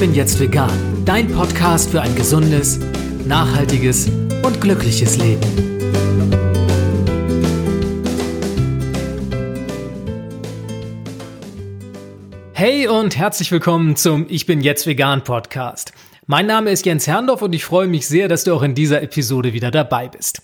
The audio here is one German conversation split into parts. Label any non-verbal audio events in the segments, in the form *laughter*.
bin jetzt vegan. Dein Podcast für ein gesundes, nachhaltiges und glückliches Leben. Hey und herzlich willkommen zum Ich bin jetzt vegan Podcast. Mein Name ist Jens Herndorf und ich freue mich sehr, dass du auch in dieser Episode wieder dabei bist.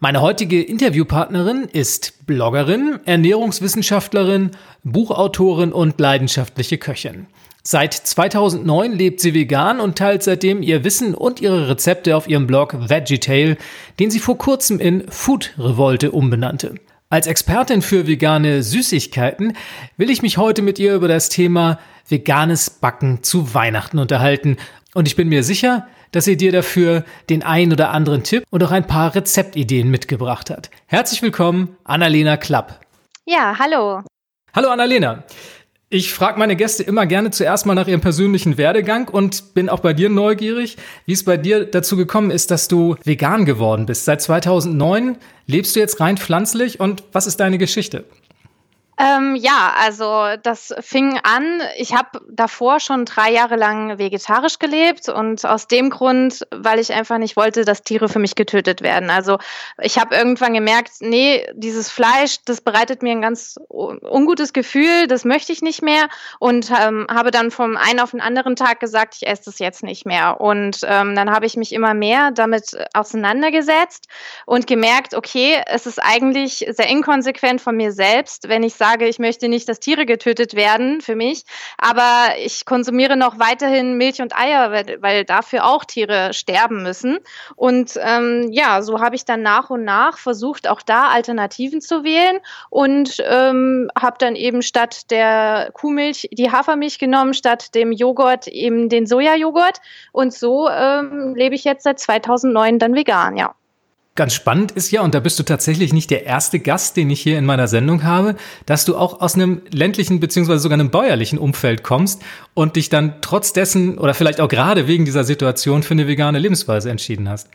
Meine heutige Interviewpartnerin ist Bloggerin, Ernährungswissenschaftlerin, Buchautorin und leidenschaftliche Köchin. Seit 2009 lebt sie vegan und teilt seitdem ihr Wissen und ihre Rezepte auf ihrem Blog VeggieTale, den sie vor kurzem in Food Revolte umbenannte. Als Expertin für vegane Süßigkeiten will ich mich heute mit ihr über das Thema veganes Backen zu Weihnachten unterhalten und ich bin mir sicher, dass sie dir dafür den ein oder anderen Tipp und auch ein paar Rezeptideen mitgebracht hat. Herzlich willkommen, Annalena Klapp. Ja, hallo. Hallo Annalena. Ich frage meine Gäste immer gerne zuerst mal nach ihrem persönlichen Werdegang und bin auch bei dir neugierig, wie es bei dir dazu gekommen ist, dass du vegan geworden bist. Seit 2009 lebst du jetzt rein pflanzlich und was ist deine Geschichte? Ähm, ja, also das fing an. Ich habe davor schon drei Jahre lang vegetarisch gelebt und aus dem Grund, weil ich einfach nicht wollte, dass Tiere für mich getötet werden. Also ich habe irgendwann gemerkt, nee, dieses Fleisch, das bereitet mir ein ganz ungutes Gefühl, das möchte ich nicht mehr und ähm, habe dann vom einen auf den anderen Tag gesagt, ich esse das jetzt nicht mehr. Und ähm, dann habe ich mich immer mehr damit auseinandergesetzt und gemerkt, okay, es ist eigentlich sehr inkonsequent von mir selbst, wenn ich sage, ich möchte nicht, dass Tiere getötet werden für mich, aber ich konsumiere noch weiterhin Milch und Eier, weil, weil dafür auch Tiere sterben müssen. Und ähm, ja, so habe ich dann nach und nach versucht, auch da Alternativen zu wählen und ähm, habe dann eben statt der Kuhmilch die Hafermilch genommen, statt dem Joghurt eben den Sojajoghurt. Und so ähm, lebe ich jetzt seit 2009 dann vegan, ja. Ganz spannend ist ja, und da bist du tatsächlich nicht der erste Gast, den ich hier in meiner Sendung habe, dass du auch aus einem ländlichen beziehungsweise sogar einem bäuerlichen Umfeld kommst und dich dann trotz dessen oder vielleicht auch gerade wegen dieser Situation für eine vegane Lebensweise entschieden hast.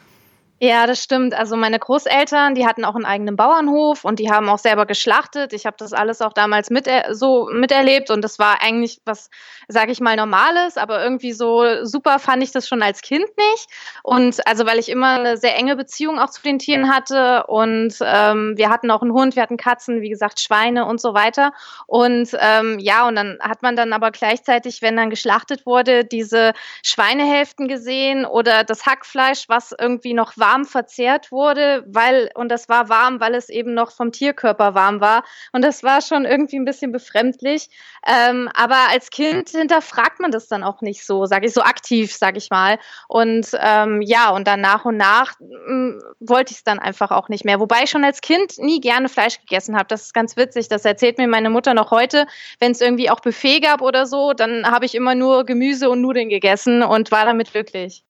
Ja, das stimmt. Also meine Großeltern, die hatten auch einen eigenen Bauernhof und die haben auch selber geschlachtet. Ich habe das alles auch damals mit so miterlebt und das war eigentlich was, sage ich mal, normales, aber irgendwie so super fand ich das schon als Kind nicht. Und also weil ich immer eine sehr enge Beziehung auch zu den Tieren hatte und ähm, wir hatten auch einen Hund, wir hatten Katzen, wie gesagt Schweine und so weiter. Und ähm, ja, und dann hat man dann aber gleichzeitig, wenn dann geschlachtet wurde, diese Schweinehälften gesehen oder das Hackfleisch, was irgendwie noch war warm verzehrt wurde, weil, und das war warm, weil es eben noch vom Tierkörper warm war. Und das war schon irgendwie ein bisschen befremdlich. Ähm, aber als Kind hinterfragt man das dann auch nicht so, sage ich, so aktiv, sage ich mal. Und ähm, ja, und dann nach und nach mh, mm, wollte ich es dann einfach auch nicht mehr. Wobei ich schon als Kind nie gerne Fleisch gegessen habe. Das ist ganz witzig. Das erzählt mir meine Mutter noch heute. Wenn es irgendwie auch Buffet gab oder so, dann habe ich immer nur Gemüse und Nudeln gegessen und war damit glücklich.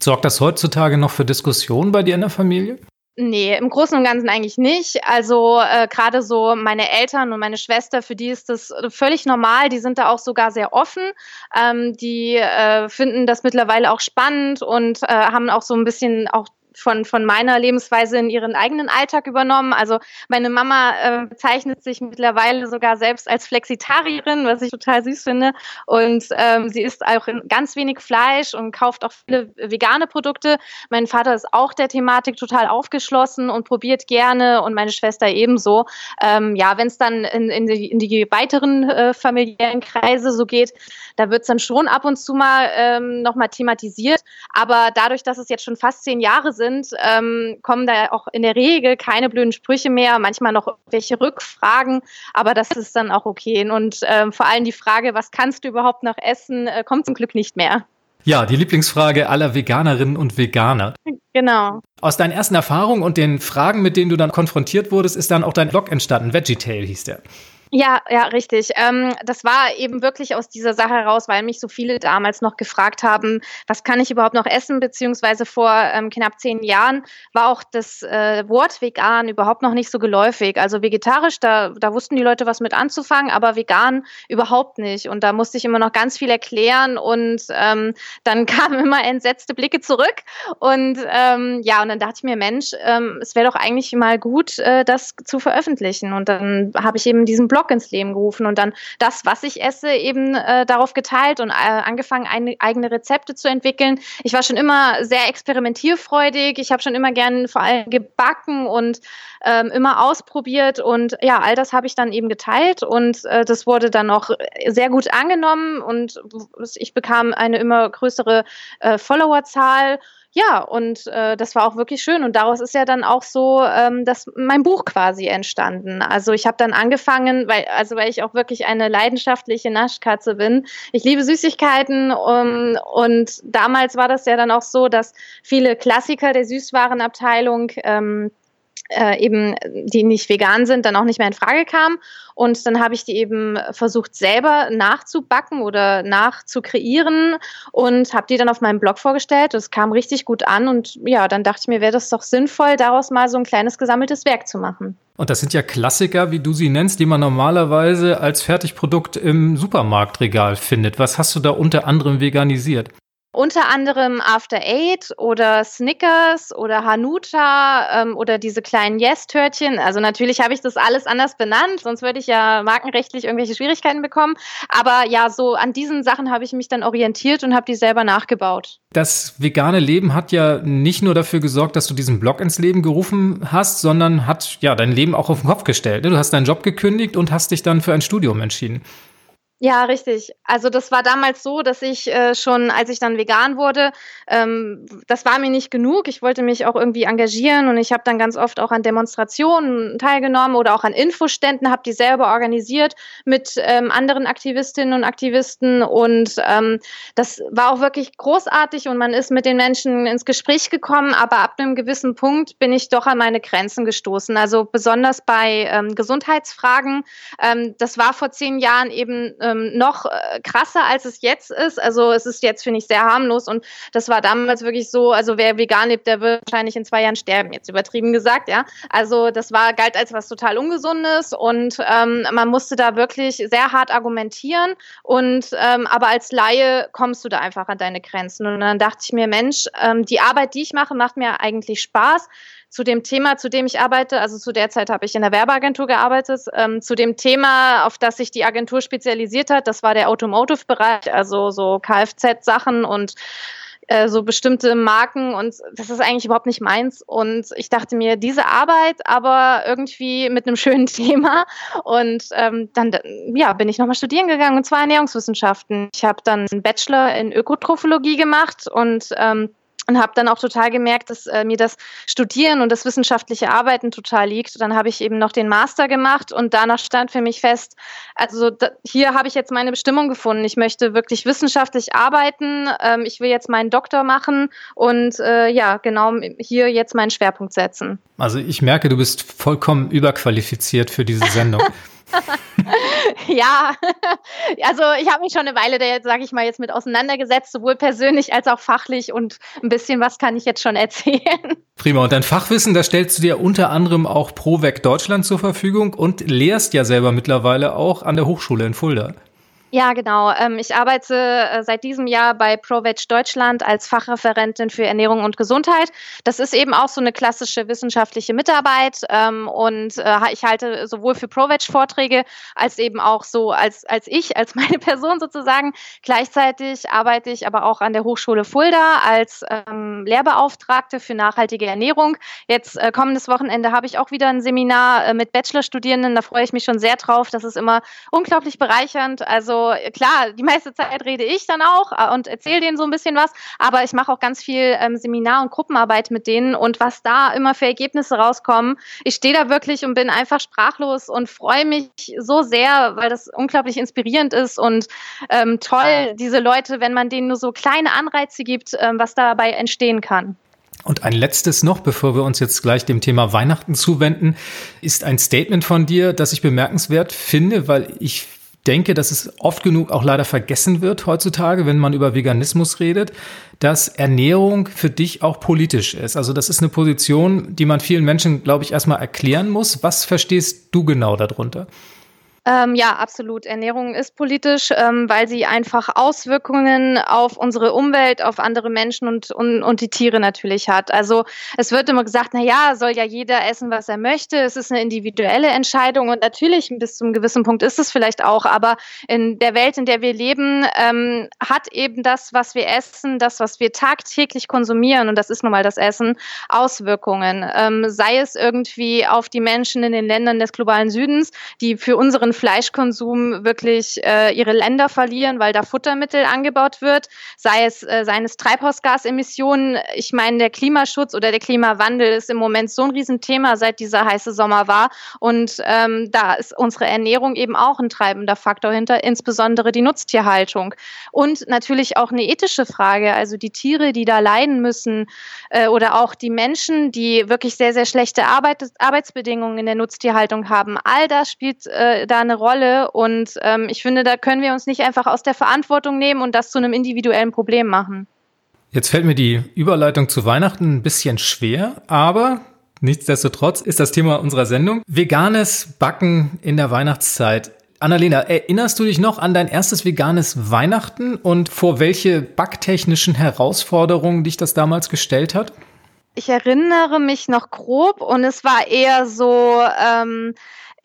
Sorgt das heutzutage noch für Diskussionen bei dir in der Familie? Nee, im Großen und Ganzen eigentlich nicht. Also äh, gerade so meine Eltern und meine Schwester, für die ist das völlig normal. Die sind da auch sogar sehr offen. Ähm, die äh, finden das mittlerweile auch spannend und äh, haben auch so ein bisschen auch von, von meiner Lebensweise in ihren eigenen Alltag übernommen. Also meine Mama äh, bezeichnet sich mittlerweile sogar selbst als Flexitarierin, was ich total süß finde. Und ähm, sie isst auch ganz wenig Fleisch und kauft auch viele vegane Produkte. Mein Vater ist auch der Thematik total aufgeschlossen und probiert gerne und meine Schwester ebenso. Ähm, ja, wenn es dann in, in, die, in die weiteren äh, familiären Kreise so geht, da wird es dann schon ab und zu mal ähm, nochmal thematisiert. Aber dadurch, dass es jetzt schon fast zehn Jahre sind, sind, ähm, kommen da auch in der Regel keine blöden Sprüche mehr, manchmal noch welche Rückfragen, aber das ist dann auch okay. Und ähm, vor allem die Frage, was kannst du überhaupt noch essen, äh, kommt zum Glück nicht mehr. Ja, die Lieblingsfrage aller Veganerinnen und Veganer. Genau. Aus deinen ersten Erfahrungen und den Fragen, mit denen du dann konfrontiert wurdest, ist dann auch dein Blog entstanden. VeggieTale hieß der. Ja, ja, richtig. Ähm, das war eben wirklich aus dieser Sache heraus, weil mich so viele damals noch gefragt haben, was kann ich überhaupt noch essen, beziehungsweise vor ähm, knapp zehn Jahren war auch das äh, Wort vegan überhaupt noch nicht so geläufig. Also vegetarisch, da, da wussten die Leute was mit anzufangen, aber vegan überhaupt nicht. Und da musste ich immer noch ganz viel erklären und ähm, dann *laughs* kamen immer entsetzte Blicke zurück. Und ähm, ja, und dann dachte ich mir, Mensch, ähm, es wäre doch eigentlich mal gut, äh, das zu veröffentlichen. Und dann habe ich eben diesen Blog Blog ins Leben gerufen und dann das, was ich esse, eben äh, darauf geteilt und äh, angefangen, eine, eigene Rezepte zu entwickeln. Ich war schon immer sehr experimentierfreudig. Ich habe schon immer gern vor allem gebacken und ähm, immer ausprobiert und ja, all das habe ich dann eben geteilt und äh, das wurde dann auch sehr gut angenommen und ich bekam eine immer größere äh, Followerzahl ja, und äh, das war auch wirklich schön. Und daraus ist ja dann auch so ähm, dass mein Buch quasi entstanden. Also ich habe dann angefangen, weil, also weil ich auch wirklich eine leidenschaftliche Naschkatze bin. Ich liebe Süßigkeiten um, und damals war das ja dann auch so, dass viele Klassiker der Süßwarenabteilung ähm, äh, eben, die nicht vegan sind, dann auch nicht mehr in Frage kamen. Und dann habe ich die eben versucht, selber nachzubacken oder nachzukreieren und habe die dann auf meinem Blog vorgestellt. Das kam richtig gut an und ja, dann dachte ich mir, wäre das doch sinnvoll, daraus mal so ein kleines gesammeltes Werk zu machen. Und das sind ja Klassiker, wie du sie nennst, die man normalerweise als Fertigprodukt im Supermarktregal findet. Was hast du da unter anderem veganisiert? Unter anderem After Eight oder Snickers oder Hanuta ähm, oder diese kleinen Yes-Törtchen. Also natürlich habe ich das alles anders benannt, sonst würde ich ja markenrechtlich irgendwelche Schwierigkeiten bekommen. Aber ja, so an diesen Sachen habe ich mich dann orientiert und habe die selber nachgebaut. Das vegane Leben hat ja nicht nur dafür gesorgt, dass du diesen Blog ins Leben gerufen hast, sondern hat ja dein Leben auch auf den Kopf gestellt. Ne? Du hast deinen Job gekündigt und hast dich dann für ein Studium entschieden. Ja, richtig. Also das war damals so, dass ich äh, schon, als ich dann vegan wurde, ähm, das war mir nicht genug. Ich wollte mich auch irgendwie engagieren und ich habe dann ganz oft auch an Demonstrationen teilgenommen oder auch an Infoständen, habe die selber organisiert mit ähm, anderen Aktivistinnen und Aktivisten und ähm, das war auch wirklich großartig und man ist mit den Menschen ins Gespräch gekommen, aber ab einem gewissen Punkt bin ich doch an meine Grenzen gestoßen. Also besonders bei ähm, Gesundheitsfragen. Ähm, das war vor zehn Jahren eben ähm, noch äh, krasser, als es jetzt ist. Also es ist jetzt, finde ich, sehr harmlos. Und das war damals wirklich so, also wer vegan lebt, der wird wahrscheinlich in zwei Jahren sterben, jetzt übertrieben gesagt, ja. Also das war, galt als was total Ungesundes. Und ähm, man musste da wirklich sehr hart argumentieren. Und ähm, aber als Laie kommst du da einfach an deine Grenzen. Und dann dachte ich mir, Mensch, ähm, die Arbeit, die ich mache, macht mir eigentlich Spaß zu dem Thema, zu dem ich arbeite, also zu der Zeit habe ich in der Werbeagentur gearbeitet, ähm, zu dem Thema, auf das sich die Agentur spezialisiert hat, das war der Automotive-Bereich, also so Kfz-Sachen und äh, so bestimmte Marken und das ist eigentlich überhaupt nicht meins. Und ich dachte mir, diese Arbeit, aber irgendwie mit einem schönen *laughs* Thema. Und ähm, dann ja, bin ich nochmal studieren gegangen und zwar Ernährungswissenschaften. Ich habe dann einen Bachelor in Ökotrophologie gemacht und ähm, und habe dann auch total gemerkt, dass äh, mir das Studieren und das wissenschaftliche Arbeiten total liegt. Dann habe ich eben noch den Master gemacht und danach stand für mich fest, also da, hier habe ich jetzt meine Bestimmung gefunden. Ich möchte wirklich wissenschaftlich arbeiten. Ähm, ich will jetzt meinen Doktor machen und äh, ja, genau hier jetzt meinen Schwerpunkt setzen. Also ich merke, du bist vollkommen überqualifiziert für diese Sendung. *laughs* *laughs* ja, *laughs* also ich habe mich schon eine Weile da sage ich mal, jetzt mit auseinandergesetzt, sowohl persönlich als auch fachlich und ein bisschen was kann ich jetzt schon *laughs* erzählen. Prima. Und dein Fachwissen, da stellst du dir unter anderem auch ProVec Deutschland zur Verfügung und lehrst ja selber mittlerweile auch an der Hochschule in Fulda. Ja, genau. Ähm, ich arbeite äh, seit diesem Jahr bei ProVeg Deutschland als Fachreferentin für Ernährung und Gesundheit. Das ist eben auch so eine klassische wissenschaftliche Mitarbeit ähm, und äh, ich halte sowohl für ProVeg Vorträge als eben auch so als, als ich, als *laughs* meine Person sozusagen. Gleichzeitig arbeite ich aber auch an der Hochschule Fulda als ähm, Lehrbeauftragte für nachhaltige Ernährung. Jetzt äh, kommendes Wochenende habe ich auch wieder ein Seminar mit Bachelorstudierenden. Da freue ich mich schon sehr drauf. Das ist immer unglaublich bereichernd. Also klar, die meiste Zeit rede ich dann auch äh, und erzähle denen so ein bisschen was, aber ich mache auch ganz viel ähm, Seminar- und Gruppenarbeit mit denen und was da immer für Ergebnisse rauskommen. Ich stehe da wirklich und bin einfach sprachlos und freue mich so sehr, weil das unglaublich inspirierend ist und ähm, toll, diese Leute, wenn man denen nur so kleine Anreize gibt, ähm, was dabei entstehen kann. Und ein letztes noch, bevor wir uns jetzt gleich dem Thema Weihnachten zuwenden, ist ein Statement von dir, das ich bemerkenswert finde, weil ich denke, dass es oft genug auch leider vergessen wird heutzutage, wenn man über Veganismus redet, dass Ernährung für dich auch politisch ist. Also das ist eine Position, die man vielen Menschen, glaube ich, erstmal erklären muss. Was verstehst du genau darunter? Ähm, ja, absolut. Ernährung ist politisch, ähm, weil sie einfach Auswirkungen auf unsere Umwelt, auf andere Menschen und, und, und die Tiere natürlich hat. Also es wird immer gesagt, na ja, soll ja jeder essen, was er möchte. Es ist eine individuelle Entscheidung und natürlich bis zum gewissen Punkt ist es vielleicht auch, aber in der Welt, in der wir leben, ähm, hat eben das, was wir essen, das, was wir tagtäglich konsumieren, und das ist nun mal das Essen, Auswirkungen. Ähm, sei es irgendwie auf die Menschen in den Ländern des globalen Südens, die für unseren Fleischkonsum wirklich äh, ihre Länder verlieren, weil da Futtermittel angebaut wird, sei es äh, seines Treibhausgasemissionen. Ich meine, der Klimaschutz oder der Klimawandel ist im Moment so ein Riesenthema, seit dieser heiße Sommer war. Und ähm, da ist unsere Ernährung eben auch ein treibender Faktor hinter, insbesondere die Nutztierhaltung. Und natürlich auch eine ethische Frage, also die Tiere, die da leiden müssen äh, oder auch die Menschen, die wirklich sehr, sehr schlechte Arbeit, Arbeitsbedingungen in der Nutztierhaltung haben. All das spielt äh, da eine Rolle und ähm, ich finde, da können wir uns nicht einfach aus der Verantwortung nehmen und das zu einem individuellen Problem machen. Jetzt fällt mir die Überleitung zu Weihnachten ein bisschen schwer, aber nichtsdestotrotz ist das Thema unserer Sendung. Veganes Backen in der Weihnachtszeit. Annalena, erinnerst du dich noch an dein erstes veganes Weihnachten und vor welche backtechnischen Herausforderungen dich das damals gestellt hat? Ich erinnere mich noch grob und es war eher so, ähm,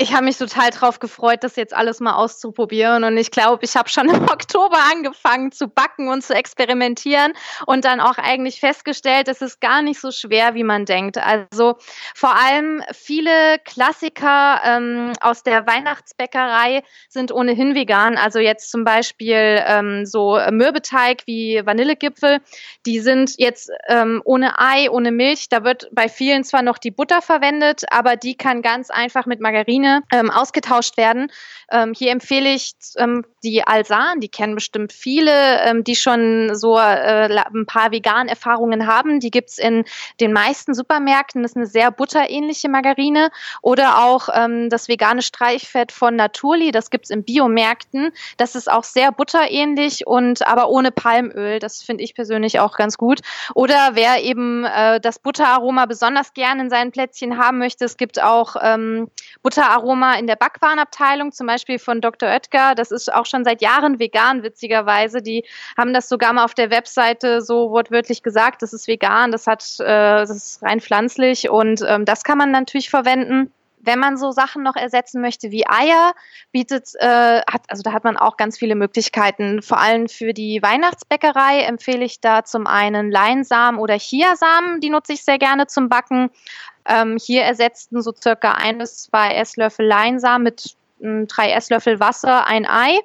ich habe mich total drauf gefreut, das jetzt alles mal auszuprobieren. Und ich glaube, ich habe schon im *laughs* Oktober angefangen zu backen und zu experimentieren und dann auch eigentlich festgestellt, es ist gar nicht so schwer, wie man denkt. Also vor allem viele Klassiker ähm, aus der Weihnachtsbäckerei sind ohnehin vegan. Also jetzt zum Beispiel ähm, so Mürbeteig wie Vanillegipfel, die sind jetzt ähm, ohne Ei, ohne Milch. Da wird bei vielen zwar noch die Butter verwendet, aber die kann ganz einfach mit Margarine Vitamine ähm, ausgetauscht werden. Ähm, hier empfehle ich ähm, die Alsan, die kennen bestimmt viele, ähm, die schon so äh, ein paar Vegan-Erfahrungen haben. Die gibt es in den meisten Supermärkten. Das ist eine sehr butterähnliche Margarine. Oder auch ähm, das vegane Streichfett von Naturli, das gibt es in Biomärkten. Das ist auch sehr butterähnlich und aber ohne Palmöl. Das finde ich persönlich auch ganz gut. Oder wer eben äh, das Butteraroma besonders gerne in seinen Plätzchen haben möchte, es gibt auch ähm, Butteraroma Aroma in der Backwarenabteilung, zum Beispiel von Dr. Oetker. Das ist auch schon seit Jahren vegan, witzigerweise. Die haben das sogar mal auf der Webseite so wortwörtlich gesagt, das ist vegan, das hat, äh, das ist rein pflanzlich und ähm, das kann man natürlich verwenden wenn man so Sachen noch ersetzen möchte wie Eier, bietet, äh, hat, also da hat man auch ganz viele Möglichkeiten. Vor allem für die Weihnachtsbäckerei empfehle ich da zum einen Leinsamen oder Chiasamen, die nutze ich sehr gerne zum Backen. Ähm, hier ersetzten so circa ein bis zwei Esslöffel Leinsamen mit hm, drei Esslöffel Wasser ein Ei.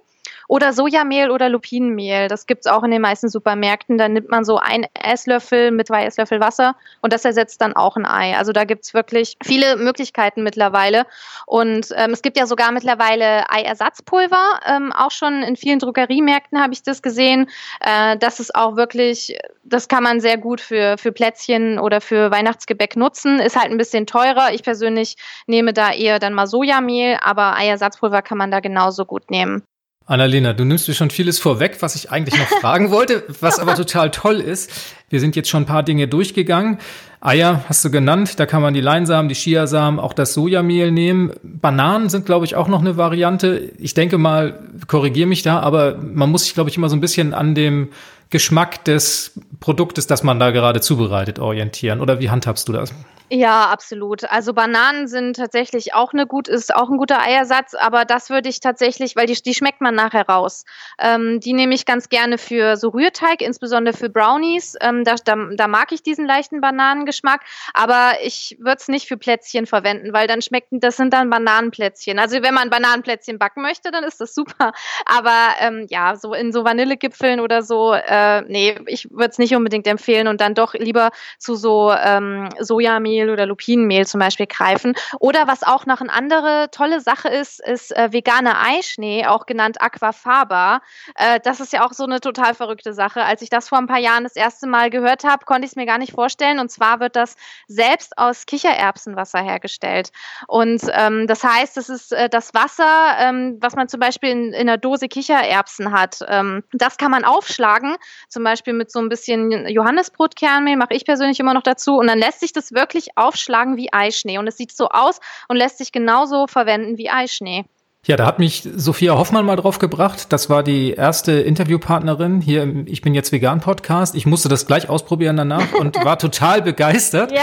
Oder Sojamehl oder Lupinenmehl. Das gibt es auch in den meisten Supermärkten. Da nimmt man so ein Esslöffel mit zwei Esslöffel Wasser und das ersetzt dann auch ein Ei. Also da gibt es wirklich viele Möglichkeiten mittlerweile. Und ähm, es gibt ja sogar mittlerweile Eiersatzpulver. Ähm, auch schon in vielen Drogeriemärkten habe ich das gesehen. Äh, das ist auch wirklich, das kann man sehr gut für, für Plätzchen oder für Weihnachtsgebäck nutzen. Ist halt ein bisschen teurer. Ich persönlich nehme da eher dann mal Sojamehl, aber Eiersatzpulver kann man da genauso gut nehmen. Annalena, du nimmst mir schon vieles vorweg, was ich eigentlich noch fragen wollte, was aber total toll ist. Wir sind jetzt schon ein paar Dinge durchgegangen. Eier hast du genannt, da kann man die Leinsamen, die Chiasamen, auch das Sojamehl nehmen. Bananen sind, glaube ich, auch noch eine Variante. Ich denke mal, korrigiere mich da, aber man muss sich, glaube ich, immer so ein bisschen an dem Geschmack des Produktes, das man da gerade zubereitet, orientieren. Oder wie handhabst du das? Ja, absolut. Also Bananen sind tatsächlich auch eine gut, ist auch ein guter Eiersatz, aber das würde ich tatsächlich, weil die, die schmeckt man nachher raus. Ähm, die nehme ich ganz gerne für so Rührteig, insbesondere für Brownies. Ähm, da, da, da mag ich diesen leichten Bananengeschmack, aber ich würde es nicht für Plätzchen verwenden, weil dann schmecken, das sind dann Bananenplätzchen. Also wenn man Bananenplätzchen backen möchte, dann ist das super. Aber ähm, ja, so in so Vanillegipfeln oder so, äh, nee, ich würde es nicht unbedingt empfehlen und dann doch lieber zu so ähm, Sojamehl Sojamenmehl oder Lupinenmehl zum Beispiel greifen. Oder was auch noch eine andere tolle Sache ist, ist äh, veganer Eischnee, auch genannt Aquafaba. Äh, das ist ja auch so eine total verrückte Sache. Als ich das vor ein paar Jahren das erste Mal gehört habe, konnte ich es mir gar nicht vorstellen. Und zwar wird das selbst aus Kichererbsenwasser hergestellt. Und ähm, das heißt, es ist äh, das Wasser, ähm, was man zum Beispiel in, in einer Dose Kichererbsen hat. Ähm, das kann man aufschlagen, zum Beispiel mit so ein bisschen Johannesbrotkernmehl, mache ich persönlich immer noch dazu. Und dann lässt sich das wirklich aufschlagen wie Eischnee. Und es sieht so aus und lässt sich genauso verwenden wie Eischnee. Ja, da hat mich Sophia Hoffmann mal drauf gebracht. Das war die erste Interviewpartnerin hier im Ich bin jetzt vegan Podcast. Ich musste das gleich ausprobieren danach und *laughs* war total begeistert. Ja.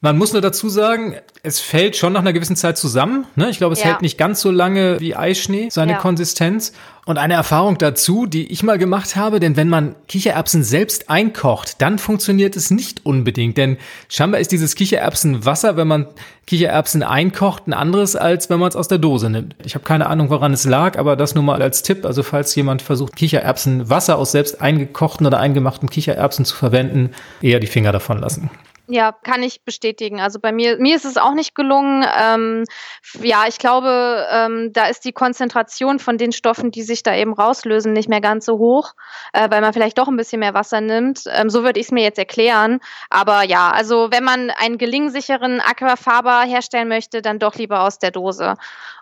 Man muss nur dazu sagen, es fällt schon nach einer gewissen Zeit zusammen. Ne? Ich glaube, es Ja. hält nicht ganz so lange wie Eischnee, seine Ja. Konsistenz. Und eine Erfahrung dazu, die ich mal gemacht habe, denn wenn man Kichererbsen selbst einkocht, dann funktioniert es nicht unbedingt. Denn scheinbar ist dieses Kichererbsenwasser, wenn man Kichererbsen einkocht, ein anderes, als wenn man es aus der Dose nimmt. Ich habe keine Ahnung, woran es lag, aber das nur mal als Tipp. Also falls jemand versucht, Kichererbsenwasser aus selbst eingekochten oder eingemachten Kichererbsen zu verwenden, eher die Finger davon lassen. Ja, kann ich bestätigen. Also bei mir, mir ist es auch nicht gelungen. Ähm, ja, ich glaube, ähm, da ist die Konzentration von den Stoffen, die sich da eben rauslösen, nicht mehr ganz so hoch, äh, weil man vielleicht doch ein bisschen mehr Wasser nimmt. Ähm, so würde ich es mir jetzt erklären. Aber ja, also wenn man einen gelingsicheren Aquafaber herstellen möchte, dann doch lieber aus der Dose.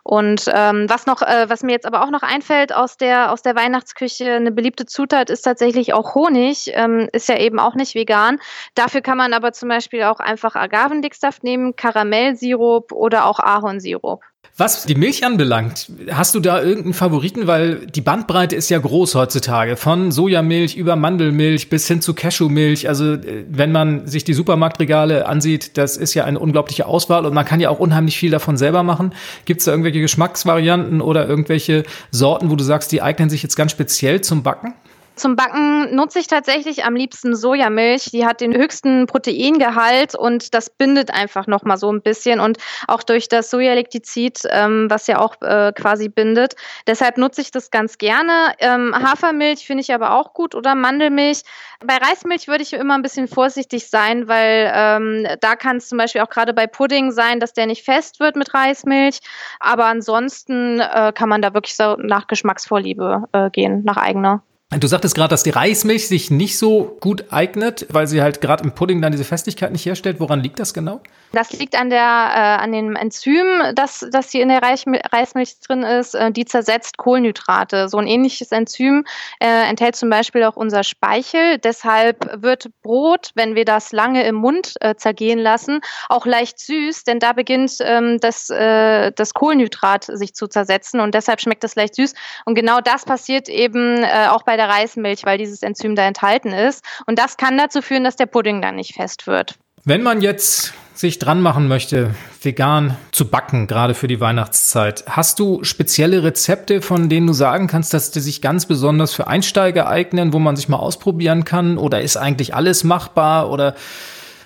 Und ähm, was noch, äh, was mir jetzt aber auch noch einfällt aus der aus der Weihnachtsküche, eine beliebte Zutat ist tatsächlich auch Honig. Ähm, ist ja eben auch nicht vegan. Dafür kann man aber zum Beispiel auch einfach Agavendicksaft nehmen, Karamellsirup oder auch Ahornsirup. Was die Milch anbelangt, hast du da irgendeinen Favoriten? Weil die Bandbreite ist ja groß heutzutage. Von Sojamilch über Mandelmilch bis hin zu Cashewmilch. Also äh, wenn man sich die Supermarktregale ansieht, das ist ja eine unglaubliche Auswahl und man kann ja auch unheimlich viel davon selber machen. Gibt es da irgendwelche Geschmacksvarianten oder irgendwelche Sorten, wo du sagst, die eignen sich jetzt ganz speziell zum Backen? Zum Backen nutze ich tatsächlich am liebsten Sojamilch. Die hat den höchsten Proteingehalt und das bindet einfach noch mal so ein bisschen und auch durch das Sojalektizid, ähm, was ja auch äh, quasi bindet. Deshalb nutze ich das ganz gerne. Ähm, Hafermilch finde ich aber auch gut oder Mandelmilch. Bei Reismilch würde ich immer ein bisschen vorsichtig sein, weil ähm, da kann es zum Beispiel auch gerade bei Pudding sein, dass der nicht fest wird mit Reismilch. Aber ansonsten äh, kann man da wirklich so nach Geschmacksvorliebe äh, gehen, nach eigener. Du sagtest gerade, dass die Reismilch sich nicht so gut eignet, weil sie halt gerade im Pudding dann diese Festigkeit nicht herstellt. Woran liegt das genau? Das liegt an der äh, an dem Enzym, das das hier in der Reismilch, drin ist. Äh, die zersetzt Kohlenhydrate. So ein ähnliches Enzym äh, enthält zum Beispiel auch unser Speichel. Deshalb wird Brot, wenn wir das lange im Mund äh, zergehen lassen, auch leicht süß, denn da beginnt ähm, das äh, das Kohlenhydrat sich zu zersetzen und deshalb schmeckt es leicht süß. Und genau das passiert eben äh, auch bei der Reismilch, weil dieses Enzym da enthalten ist. Und das kann dazu führen, dass der Pudding dann nicht fest wird. Wenn man jetzt sich dran machen möchte, vegan zu backen, gerade für die Weihnachtszeit, hast du spezielle Rezepte, von denen du sagen kannst, dass die sich ganz besonders für Einsteiger eignen, wo man sich mal ausprobieren kann? Oder ist eigentlich alles machbar? Oder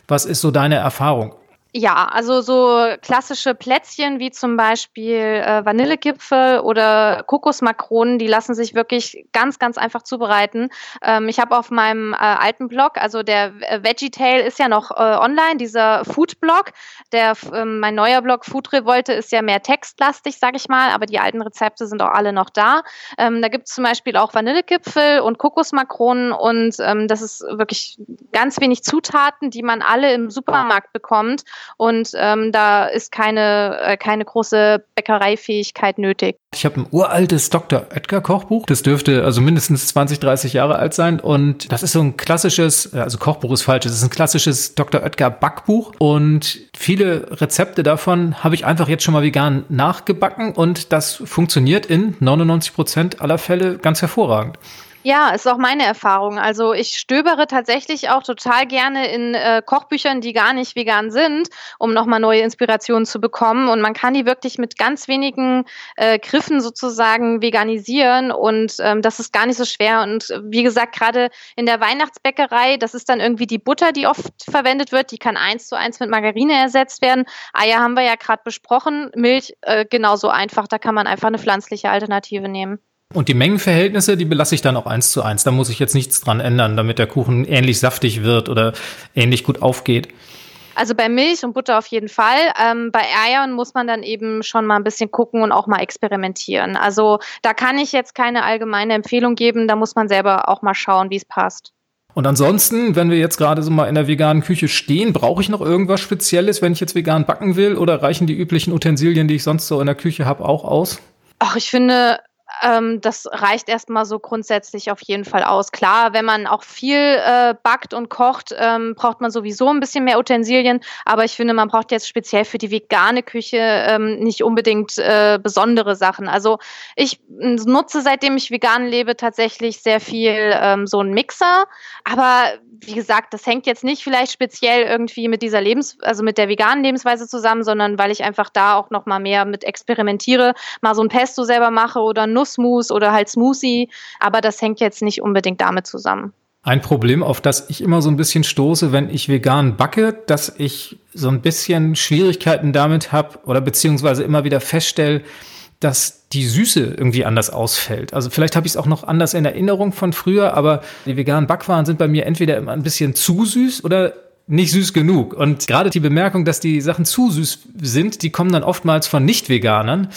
was ist so deine Erfahrung? Ja, also so klassische Plätzchen wie zum Beispiel äh, Vanillegipfel oder Kokosmakronen, die lassen sich wirklich ganz, ganz einfach zubereiten. Ähm, ich habe auf meinem äh, alten Blog, also der äh, VeggieTale ist ja noch äh, online, dieser Food-Blog. Der, ähm, mein neuer Blog Food Revolte ist ja mehr textlastig, sag ich mal, aber die alten Rezepte sind auch alle noch da. Ähm, da gibt es zum Beispiel auch Vanillegipfel und Kokosmakronen und ähm, das ist wirklich ganz wenig Zutaten, die man alle im Supermarkt bekommt und ähm, da ist keine, äh, keine große Bäckereifähigkeit nötig. Ich habe ein uraltes Dr. Oetker Kochbuch. Das dürfte also mindestens 20, 30 Jahre alt sein. Und das ist so ein klassisches, also Kochbuch ist falsch, es ist ein klassisches Dr. Oetker Backbuch. Und viele Rezepte davon habe ich einfach jetzt schon mal vegan nachgebacken. Und das funktioniert in 99 Prozent aller Fälle ganz hervorragend. Ja, ist auch meine Erfahrung. Also ich stöbere tatsächlich auch total gerne in äh, Kochbüchern, die gar nicht vegan sind, um nochmal neue Inspirationen zu bekommen. Und man kann die wirklich mit ganz wenigen äh, Griffen sozusagen veganisieren. Und ähm, das ist gar nicht so schwer. Und wie gesagt, gerade in der Weihnachtsbäckerei, das ist dann irgendwie die Butter, die oft verwendet wird. Die kann eins zu eins mit Margarine ersetzt werden. Eier haben wir ja gerade besprochen. Milch äh, genauso einfach. Da kann man einfach eine pflanzliche Alternative nehmen. Und die Mengenverhältnisse, die belasse ich dann auch eins zu eins. Da muss ich jetzt nichts dran ändern, damit der Kuchen ähnlich saftig wird oder ähnlich gut aufgeht. Also bei Milch und Butter auf jeden Fall. Ähm, bei Eiern muss man dann eben schon mal ein bisschen gucken und auch mal experimentieren. Also da kann ich jetzt keine allgemeine Empfehlung geben. Da muss man selber auch mal schauen, wie es passt. Und ansonsten, wenn wir jetzt gerade so mal in der veganen Küche stehen, brauche ich noch irgendwas Spezielles, wenn ich jetzt vegan backen will? Oder reichen die üblichen Utensilien, die ich sonst so in der Küche habe, auch aus? Ach, ich finde, ähm, das reicht erstmal so grundsätzlich auf jeden Fall aus. Klar, wenn man auch viel äh, backt und kocht, ähm, braucht man sowieso ein bisschen mehr Utensilien. Aber ich finde, man braucht jetzt speziell für die vegane Küche ähm, nicht unbedingt äh, besondere Sachen. Also ich nutze, seitdem ich vegan lebe, tatsächlich sehr viel ähm, so einen Mixer. Aber wie gesagt, das hängt jetzt nicht vielleicht speziell irgendwie mit dieser Lebens, also mit der veganen Lebensweise zusammen, sondern weil ich einfach da auch noch mal mehr mit experimentiere, mal so ein Pesto selber mache oder Nussmus oder halt Smoothie. Aber das hängt jetzt nicht unbedingt damit zusammen. Ein Problem, auf das ich immer so ein bisschen stoße, wenn ich vegan backe, dass ich so ein bisschen Schwierigkeiten damit habe oder beziehungsweise immer wieder feststelle, dass die Süße irgendwie anders ausfällt. Also vielleicht habe ich es auch noch anders in Erinnerung von früher, aber die veganen Backwaren sind bei mir entweder immer ein bisschen zu süß oder nicht süß genug. Und gerade die Bemerkung, dass die Sachen zu süß sind, die kommen dann oftmals von Nicht-Veganern.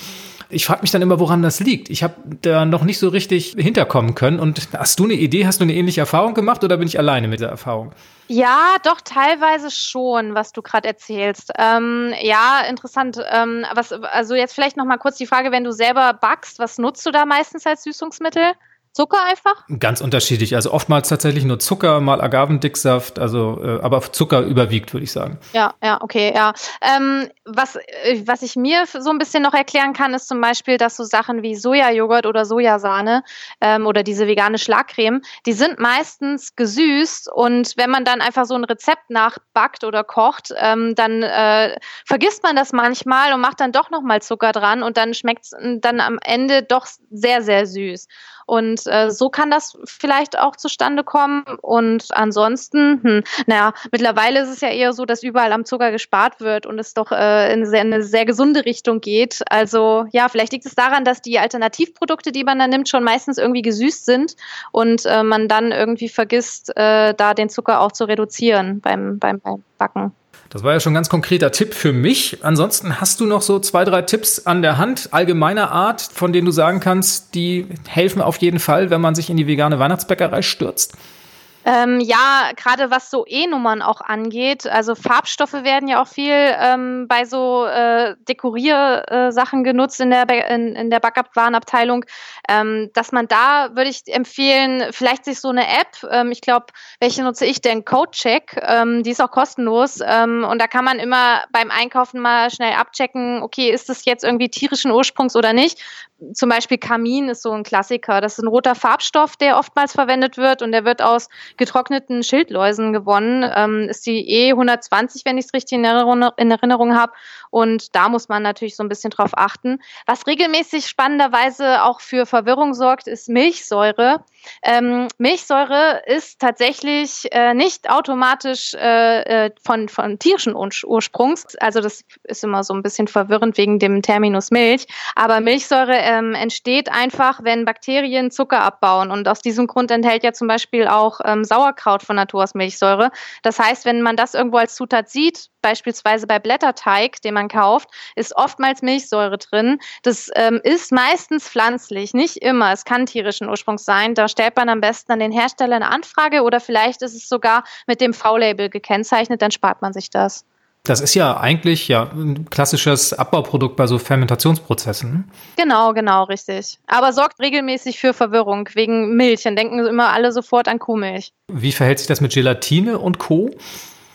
Ich frage mich dann immer, woran das liegt. Ich habe da noch nicht so richtig hinterkommen können. Und hast du eine Idee, hast du eine ähnliche Erfahrung gemacht oder bin ich alleine mit der Erfahrung? Ja, doch, teilweise schon, was du gerade erzählst. Ähm, ja, interessant. Ähm, was, also jetzt vielleicht noch mal kurz die Frage, wenn du selber backst, was nutzt du da meistens als Süßungsmittel? Zucker einfach? Ganz unterschiedlich. Also oftmals tatsächlich nur Zucker, mal Agavendicksaft, also äh, aber Zucker überwiegt, würde ich sagen. Ja, ja, okay, ja. Ähm, was, äh, was ich mir so ein bisschen noch erklären kann, ist zum Beispiel, dass so Sachen wie Sojajoghurt oder Sojasahne ähm, oder diese vegane Schlagcreme, die sind meistens gesüßt und wenn man dann einfach so ein Rezept nachbackt oder kocht, ähm, dann äh, vergisst man das manchmal und macht dann doch nochmal Zucker dran und dann schmeckt es dann am Ende doch sehr, sehr süß. Und äh, so kann das vielleicht auch zustande kommen. Und ansonsten, hm, naja, mittlerweile ist es ja eher so, dass überall am Zucker gespart wird und es doch äh, in sehr, eine sehr gesunde Richtung geht. Also ja, vielleicht liegt es daran, dass die Alternativprodukte, die man da nimmt, schon meistens irgendwie gesüßt sind und äh, man dann irgendwie vergisst, äh, da den Zucker auch zu reduzieren beim, beim, beim Backen. Das war ja schon ein ganz konkreter Tipp für mich. Ansonsten hast du noch so zwei, drei Tipps an der Hand, allgemeiner Art, von denen du sagen kannst, die helfen auf jeden Fall, wenn man sich in die vegane Weihnachtsbäckerei stürzt? Ähm, ja, gerade was so E-Nummern auch angeht, also Farbstoffe werden ja auch viel ähm, bei so äh, Dekoriersachen äh, genutzt in der, in, in der Backup-Warenabteilung, ähm, dass man da, würde ich empfehlen, vielleicht sich so eine App, ähm, ich glaube, welche nutze ich denn? Codecheck, ähm, die ist auch kostenlos ähm, und da kann man immer beim Einkaufen mal schnell abchecken, okay, ist das jetzt irgendwie tierischen Ursprungs oder nicht? Zum Beispiel Kamin ist so ein Klassiker. Das ist ein roter Farbstoff, der oftmals verwendet wird und der wird aus getrockneten Schildläusen gewonnen. Ähm, ist die E120, wenn ich es richtig in Erinnerung, in Erinnerung habe. Und da muss man natürlich so ein bisschen drauf achten. Was regelmäßig spannenderweise auch für Verwirrung sorgt, ist Milchsäure. Ähm, Milchsäure ist tatsächlich äh, nicht automatisch äh, äh von, von tierischen Ursprungs. Also das ist immer so ein bisschen verwirrend wegen dem Terminus Milch. Aber Milchsäure ähm, entsteht einfach, wenn Bakterien Zucker abbauen. Und aus diesem Grund enthält ja zum Beispiel auch ähm, Sauerkraut von Natur aus Milchsäure. Das heißt, wenn man das irgendwo als Zutat sieht, beispielsweise bei Blätterteig, den man kauft, ist oftmals Milchsäure drin. Das ähm, ist meistens pflanzlich, nicht immer. Es kann tierischen Ursprungs sein. Da stellt man am besten an den Hersteller eine Anfrage oder vielleicht ist es sogar mit dem V-Label gekennzeichnet, dann spart man sich das. Das ist ja eigentlich ja ein klassisches Abbauprodukt bei so Fermentationsprozessen. Genau, genau, richtig. Aber sorgt regelmäßig für Verwirrung wegen Milch. Dann denken immer alle sofort an Kuhmilch. Wie verhält sich das mit Gelatine und Co.?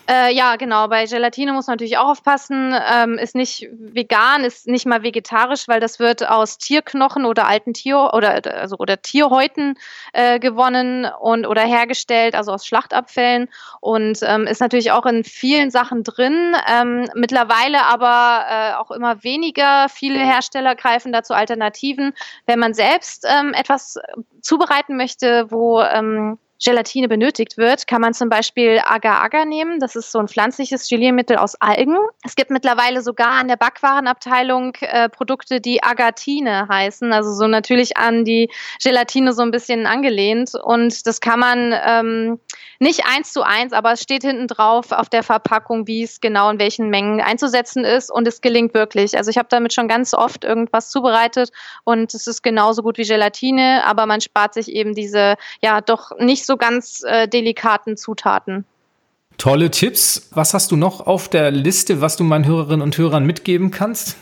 Äh, ja, genau. Bei Gelatine muss man natürlich auch aufpassen. Ähm, ist nicht vegan, ist nicht mal vegetarisch, weil das wird aus Tierknochen oder alten Tier oder also oder Tierhäuten äh, gewonnen und oder hergestellt, also aus Schlachtabfällen und ähm, ist natürlich auch in vielen Sachen drin. Ähm, mittlerweile aber äh, auch immer weniger. Viele Hersteller greifen dazu Alternativen. Wenn man selbst ähm, etwas zubereiten möchte, wo ähm, Gelatine benötigt wird, kann man zum Beispiel Agar-Agar nehmen. Das ist so ein pflanzliches Geliermittel aus Algen. Es gibt mittlerweile sogar an der Backwarenabteilung äh, Produkte, die Agatine heißen, also so natürlich an die Gelatine so ein bisschen angelehnt. Und das kann man ähm, nicht eins zu eins, aber es steht hinten drauf auf der Verpackung, wie es genau in welchen Mengen einzusetzen ist. Und es gelingt wirklich. Also ich habe damit schon ganz oft irgendwas zubereitet und es ist genauso gut wie Gelatine, aber man spart sich eben diese ja doch nicht so ganz äh, delikaten Zutaten. Tolle Tipps. Was hast du noch auf der Liste, was du meinen Hörerinnen und Hörern mitgeben kannst?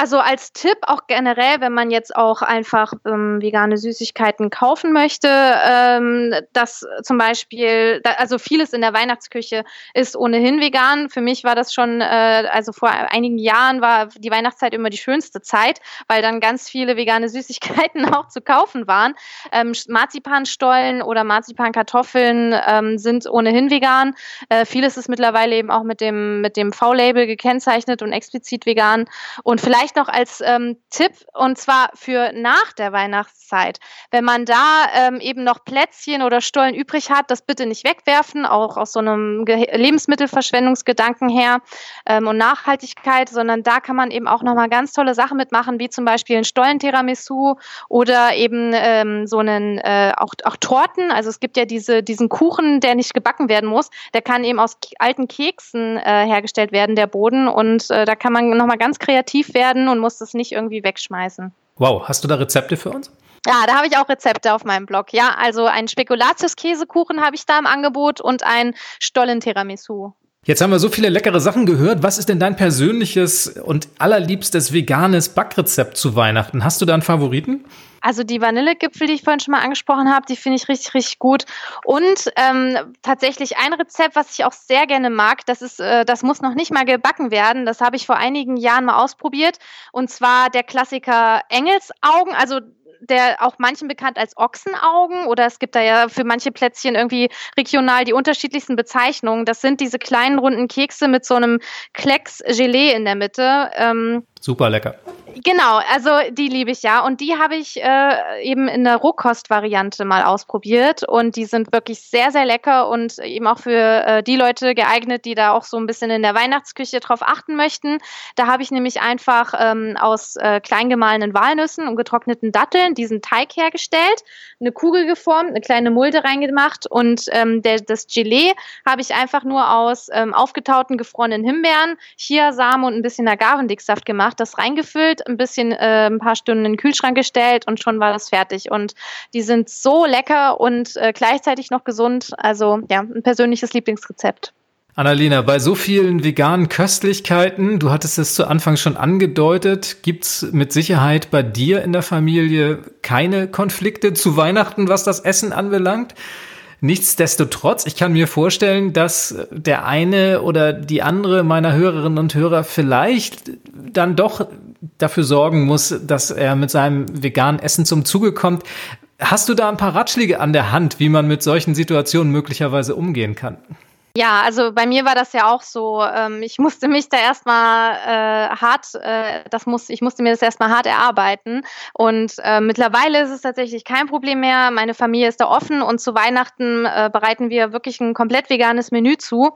Also als Tipp auch generell, wenn man jetzt auch einfach ähm, vegane Süßigkeiten kaufen möchte, ähm, dass zum Beispiel, da, also vieles in der Weihnachtsküche ist ohnehin vegan. Für mich war das schon, äh, also vor einigen Jahren war die Weihnachtszeit immer die schönste Zeit, weil dann ganz viele vegane *laughs* Süßigkeiten auch zu kaufen waren. Ähm, Marzipanstollen oder Marzipankartoffeln ähm, sind ohnehin vegan. Äh, vieles ist mittlerweile eben auch mit dem, mit dem V-Label gekennzeichnet und explizit vegan. Und vielleicht vielleicht noch als ähm, Tipp und zwar für nach der Weihnachtszeit. Wenn man da ähm, eben noch Plätzchen oder Stollen übrig hat, das bitte nicht wegwerfen, auch aus so einem Ge Lebensmittelverschwendungsgedanken her ähm, und Nachhaltigkeit, sondern da kann man eben auch nochmal ganz tolle Sachen mitmachen, wie zum Beispiel ein Stollen-Tiramisu oder eben ähm, so einen äh, auch, auch Torten. Also es gibt ja diese, diesen Kuchen, der nicht gebacken werden muss. Der kann eben aus alten Keksen äh, hergestellt werden, der Boden. Und äh, da kann man nochmal ganz kreativ werden werden und muss das nicht irgendwie wegschmeißen. Wow, hast du da Rezepte für uns? Ja, da habe ich auch Rezepte auf meinem Blog. Ja, also einen Spekulatius-Käsekuchen habe ich da im Angebot und ein Stollen-Tiramisu. Jetzt haben wir so viele leckere Sachen gehört. Was ist denn dein persönliches und allerliebstes veganes Backrezept zu Weihnachten? Hast du da einen Favoriten? Also die Vanillegipfel, die ich vorhin schon mal angesprochen habe, die finde ich richtig, richtig gut. Und ähm, tatsächlich ein Rezept, was ich auch sehr gerne mag, das ist, äh, das muss noch nicht mal gebacken werden. Das habe ich vor einigen Jahren mal ausprobiert. Und zwar der Klassiker Engelsaugen. Also der auch manchen bekannt als Ochsenaugen oder es gibt da ja für manche Plätzchen irgendwie regional die unterschiedlichsten Bezeichnungen. Das sind diese kleinen runden Kekse mit so einem Klecks Gelee in der Mitte. Ähm, Super lecker. Genau, also die liebe ich ja. Und die habe ich äh, eben in der Rohkostvariante mal ausprobiert. Und die sind wirklich sehr, sehr lecker und eben auch für äh, die Leute geeignet, die da auch so ein bisschen in der Weihnachtsküche drauf achten möchten. Da habe ich nämlich einfach ähm, aus äh, klein gemahlenen Walnüssen und getrockneten Datteln diesen Teig hergestellt, eine Kugel geformt, eine kleine Mulde reingemacht und ähm, der, das Gelee habe ich einfach nur aus ähm, aufgetauten, gefrorenen Himbeeren, Chiasamen und ein bisschen Agavendicksaft gemacht, das reingefüllt ein bisschen äh, ein paar Stunden in den Kühlschrank gestellt und schon war das fertig. Und die sind so lecker und äh, gleichzeitig noch gesund. Also ja, ein persönliches Lieblingsrezept. Annalena, bei so vielen veganen Köstlichkeiten, du hattest es zu Anfang schon angedeutet, gibt es mit Sicherheit bei dir in der Familie keine Konflikte zu Weihnachten, was das Essen anbelangt? Nichtsdestotrotz, ich kann mir vorstellen, dass der eine oder die andere meiner Hörerinnen und Hörer vielleicht dann doch dafür sorgen muss, dass er mit seinem veganen Essen zum Zuge kommt. Hast du da ein paar Ratschläge an der Hand, wie man mit solchen Situationen möglicherweise umgehen kann? Ja, also bei mir war das ja auch so. Ähm, ich musste mich da erstmal äh, hart, äh, das muss, ich musste mir das erstmal hart erarbeiten. Und äh, mittlerweile ist es tatsächlich kein Problem mehr. Meine Familie ist da offen und zu Weihnachten äh, bereiten wir wirklich ein komplett veganes Menü zu.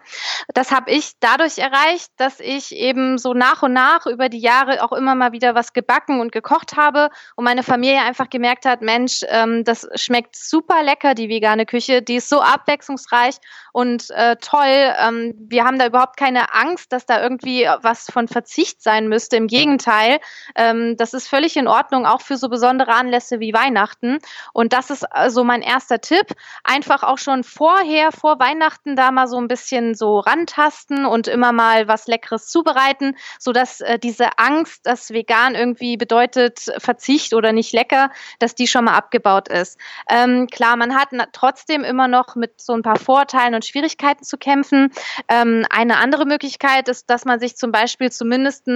Das habe ich dadurch erreicht, dass ich eben so nach und nach über die Jahre auch immer mal wieder was gebacken und gekocht habe und meine Familie einfach gemerkt hat, Mensch, ähm, das schmeckt super lecker, die vegane Küche, die ist so abwechslungsreich und äh, toll. Ähm, wir haben da überhaupt keine Angst, dass da irgendwie was von Verzicht sein müsste. Im Gegenteil, ähm, das ist völlig in Ordnung, auch für so besondere Anlässe wie Weihnachten. Und das ist also mein erster Tipp. Einfach auch schon vorher, vor Weihnachten, da mal so ein bisschen so rantasten und immer mal was Leckeres zubereiten, sodass äh, diese Angst, dass vegan irgendwie bedeutet Verzicht oder nicht lecker, dass die schon mal abgebaut ist. Ähm, klar, man hat trotzdem immer noch mit so ein paar Vorteilen und Schwierigkeiten zu kämpfen. Ähm, eine andere Möglichkeit ist, dass man sich zum Beispiel zumindest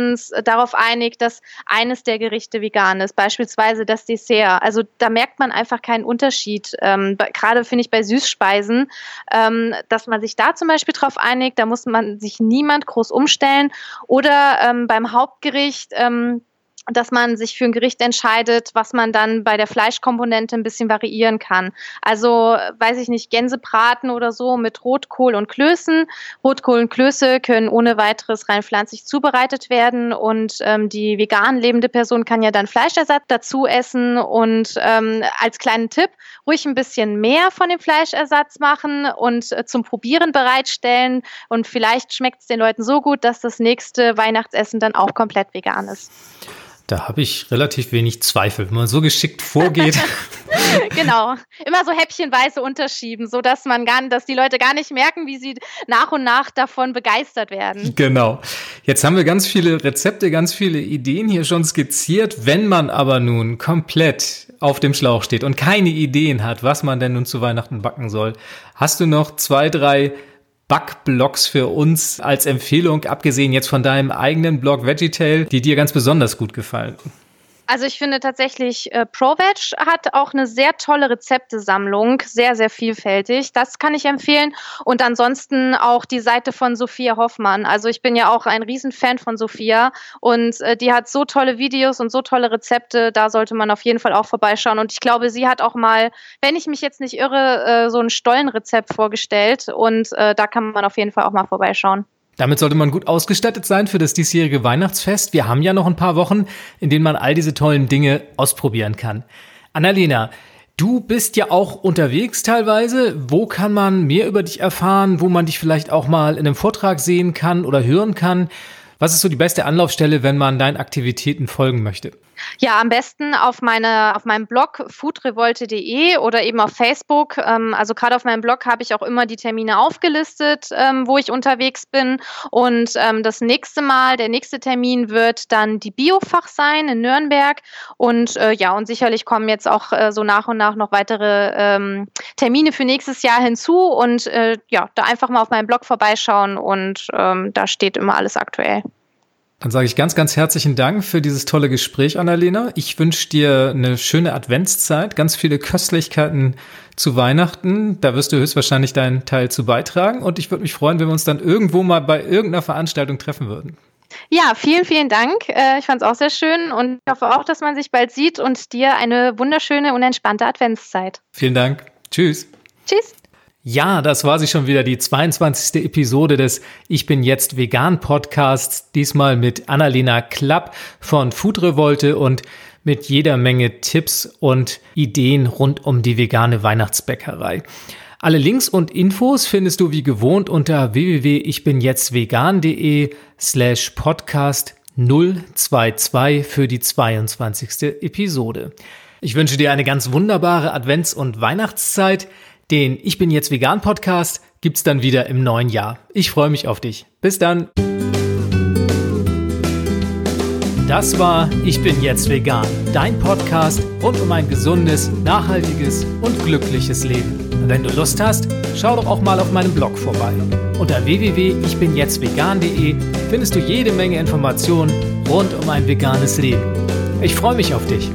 darauf einigt, dass eines der Gerichte vegan ist, beispielsweise das Dessert. Also da merkt man einfach keinen Unterschied. Ähm, Gerade finde ich bei Süßspeisen, ähm, dass man sich da zum Beispiel darauf einigt, da muss man sich niemand groß umstellen. Oder ähm, beim Hauptgericht, ähm, dass man sich für ein Gericht entscheidet, was man dann bei der Fleischkomponente ein bisschen variieren kann. Also, weiß ich nicht, Gänsebraten oder so mit Rotkohl und Klößen. Rotkohl und Klöße können ohne weiteres rein pflanzlich zubereitet werden und ähm, die vegan lebende Person kann ja dann Fleischersatz dazu essen und ähm, als kleinen Tipp ruhig ein bisschen mehr von dem Fleischersatz machen und äh, zum Probieren bereitstellen und vielleicht schmeckt es den Leuten so gut, dass das nächste Weihnachtsessen dann auch komplett vegan ist. Da habe ich relativ wenig Zweifel. Wenn man so geschickt vorgeht, *laughs* *laughs* genau. Immer so häppchenweise unterschieben, sodass man gar, dass die Leute gar nicht merken, wie sie nach und nach davon begeistert werden. Genau. Jetzt haben wir ganz viele Rezepte, ganz viele Ideen hier schon skizziert. Wenn man aber nun komplett auf dem Schlauch steht und keine Ideen hat, was man denn nun zu Weihnachten backen soll, hast du noch zwei, drei Backblogs für uns als Empfehlung, abgesehen jetzt von deinem eigenen Blog VeggieTale, die dir ganz besonders gut gefallen? Also ich finde tatsächlich, äh, ProVeg hat auch eine sehr tolle Rezeptesammlung, sehr, sehr vielfältig. Das kann ich empfehlen. Und ansonsten auch die Seite von Sophia Hoffmann. Also ich bin ja auch ein Riesenfan von Sophia und äh, die hat so tolle Videos und so tolle Rezepte. Da sollte man auf jeden Fall auch vorbeischauen. Und ich glaube, sie hat auch mal, wenn ich mich jetzt nicht irre, äh, so ein Stollenrezept vorgestellt. Und äh, da kann man auf jeden Fall auch mal vorbeischauen. Damit sollte man gut ausgestattet sein für das diesjährige Weihnachtsfest. Wir haben ja noch ein paar Wochen, in denen man all diese tollen Dinge ausprobieren kann. Annalena, du bist ja auch unterwegs teilweise. Wo kann man mehr über dich erfahren, wo man dich vielleicht auch mal in einem Vortrag sehen kann oder hören kann? Was ist so die beste Anlaufstelle, wenn man deinen Aktivitäten folgen möchte? Ja, am besten auf, meine, auf meinem Blog foodrevolte.de oder eben auf Facebook. Ähm, also gerade auf meinem Blog habe ich auch immer die Termine aufgelistet, ähm, wo ich unterwegs bin. Und ähm, das nächste Mal, der nächste Termin wird dann die Biofach sein in Nürnberg. Und äh, ja, und sicherlich kommen jetzt auch äh, so nach und nach noch weitere Termine für nächstes Jahr hinzu. Und äh, ja, da einfach mal auf meinem Blog vorbeischauen und da steht immer alles aktuell. Dann sage ich ganz, ganz herzlichen Dank für dieses tolle Gespräch, Annalena. Ich wünsche dir eine schöne Adventszeit, ganz viele Köstlichkeiten zu Weihnachten. Da wirst du höchstwahrscheinlich deinen Teil zu beitragen. Und ich würde mich freuen, wenn wir uns dann irgendwo mal bei irgendeiner Veranstaltung treffen würden. Ja, vielen, vielen Dank. Äh, ich fand es auch sehr schön und ich hoffe auch, dass man sich bald sieht und dir eine wunderschöne und entspannte Adventszeit. Vielen Dank. Tschüss. Tschüss. Ja, das war sie schon wieder, die 22. Episode des Ich bin jetzt vegan Podcasts. Diesmal mit Annalena Klapp von Food Revolte und mit jeder Menge Tipps und Ideen rund um die vegane Weihnachtsbäckerei. Alle Links und Infos findest du wie gewohnt unter www.ichbinjetztvegan.de slash podcast 022 für die 22. Episode. Ich wünsche dir eine ganz wunderbare Advents- und Weihnachtszeit. Den Ich bin jetzt vegan Podcast gibt's dann wieder im neuen Jahr. Ich freue mich auf dich. Bis dann. Das war Ich bin jetzt vegan, dein Podcast rund um ein gesundes, nachhaltiges und glückliches Leben. Wenn du Lust hast, schau doch auch mal auf meinem Blog vorbei. Unter www.ichbinjetztvegan.de findest du jede Menge Informationen rund um ein veganes Leben. Ich freue mich auf dich.